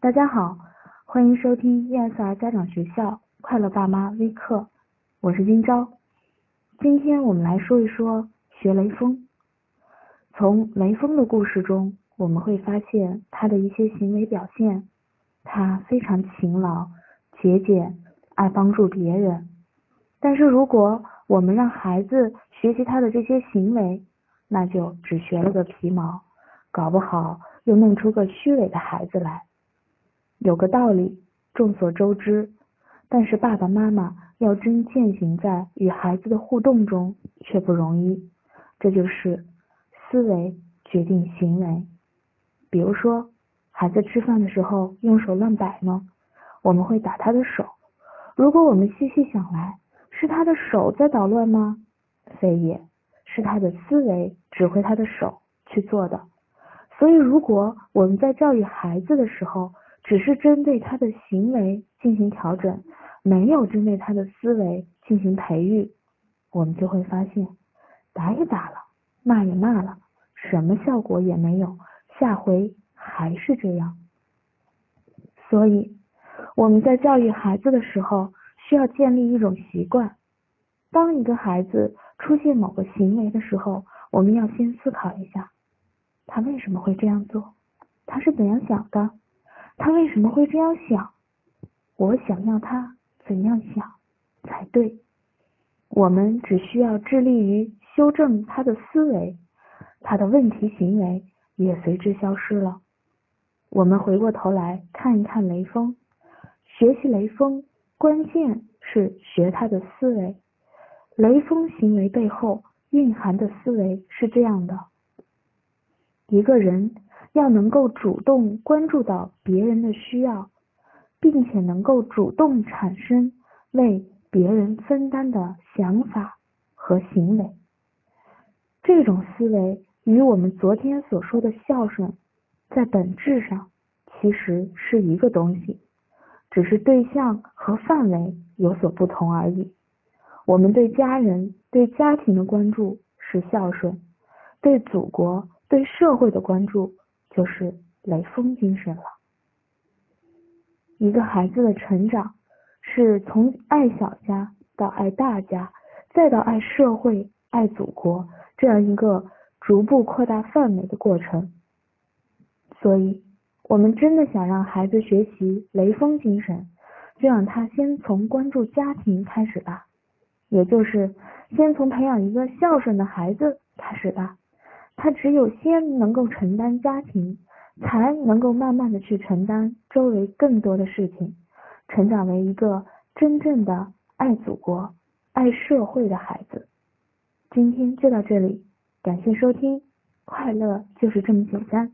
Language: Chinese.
大家好，欢迎收听 ESR 家长学校快乐爸妈微课，我是金钊。今天我们来说一说学雷锋。从雷锋的故事中，我们会发现他的一些行为表现，他非常勤劳、节俭，爱帮助别人。但是如果我们让孩子学习他的这些行为，那就只学了个皮毛，搞不好又弄出个虚伪的孩子来。有个道理，众所周知，但是爸爸妈妈要真践行在与孩子的互动中却不容易。这就是思维决定行为。比如说，孩子吃饭的时候用手乱摆弄，我们会打他的手。如果我们细细想来，是他的手在捣乱吗？非也，是他的思维指挥他的手去做的。所以，如果我们在教育孩子的时候，只是针对他的行为进行调整，没有针对他的思维进行培育，我们就会发现，打也打了，骂也骂了，什么效果也没有，下回还是这样。所以我们在教育孩子的时候，需要建立一种习惯：当一个孩子出现某个行为的时候，我们要先思考一下，他为什么会这样做，他是怎样想的。他为什么会这样想？我想要他怎样想才对？我们只需要致力于修正他的思维，他的问题行为也随之消失了。我们回过头来看一看雷锋，学习雷锋，关键是学他的思维。雷锋行为背后蕴含的思维是这样的：一个人。要能够主动关注到别人的需要，并且能够主动产生为别人分担的想法和行为，这种思维与我们昨天所说的孝顺，在本质上其实是一个东西，只是对象和范围有所不同而已。我们对家人、对家庭的关注是孝顺，对祖国、对社会的关注。就是雷锋精神了。一个孩子的成长，是从爱小家到爱大家，再到爱社会、爱祖国这样一个逐步扩大范围的过程。所以，我们真的想让孩子学习雷锋精神，就让他先从关注家庭开始吧，也就是先从培养一个孝顺的孩子开始吧。他只有先能够承担家庭，才能够慢慢的去承担周围更多的事情，成长为一个真正的爱祖国、爱社会的孩子。今天就到这里，感谢收听，快乐就是这么简单。